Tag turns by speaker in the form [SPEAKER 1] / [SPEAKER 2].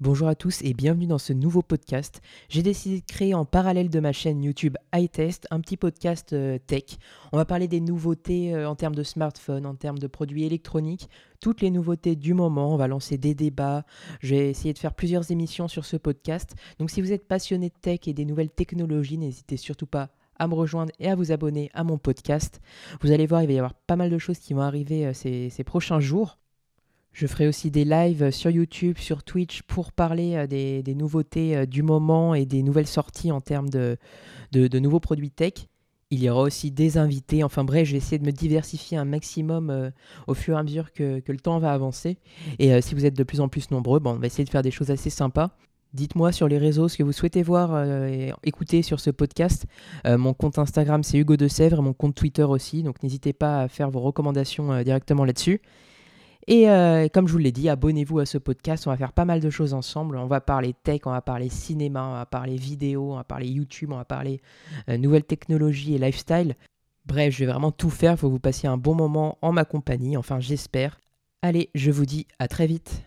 [SPEAKER 1] Bonjour à tous et bienvenue dans ce nouveau podcast. J'ai décidé de créer en parallèle de ma chaîne YouTube iTest un petit podcast euh, tech. On va parler des nouveautés euh, en termes de smartphones, en termes de produits électroniques, toutes les nouveautés du moment. On va lancer des débats. Je vais essayer de faire plusieurs émissions sur ce podcast. Donc si vous êtes passionné de tech et des nouvelles technologies, n'hésitez surtout pas à me rejoindre et à vous abonner à mon podcast. Vous allez voir, il va y avoir pas mal de choses qui vont arriver euh, ces prochains jours. Je ferai aussi des lives sur YouTube, sur Twitch pour parler euh, des, nouveautés euh, du moment et des nouvelles sorties en termes de, nouveaux produits tech. Il y aura aussi des invités. Enfin bref, je vais de me diversifier un maximum euh, au fur et à mesure que, le temps va avancer. Et si vous êtes de plus en plus nombreux, bon, on va essayer de faire des choses assez sympas. Dites-moi sur les réseaux ce que vous souhaitez voir et écouter sur ce podcast. mon compte Instagram c'est Hugo de Sèvres, mon compte Twitter aussi, donc n'hésitez pas à faire vos recommandations directement là-dessus. Et euh, comme je vous l'ai dit, abonnez-vous à ce podcast. On va faire pas mal de choses ensemble. On va parler tech, on va parler cinéma, on va parler vidéo, on va parler YouTube, on va parler euh, nouvelles technologies et lifestyle. Bref, je vais vraiment tout faire pour que vous passiez un bon moment en ma compagnie. Enfin, j'espère. Allez, je vous dis à très vite.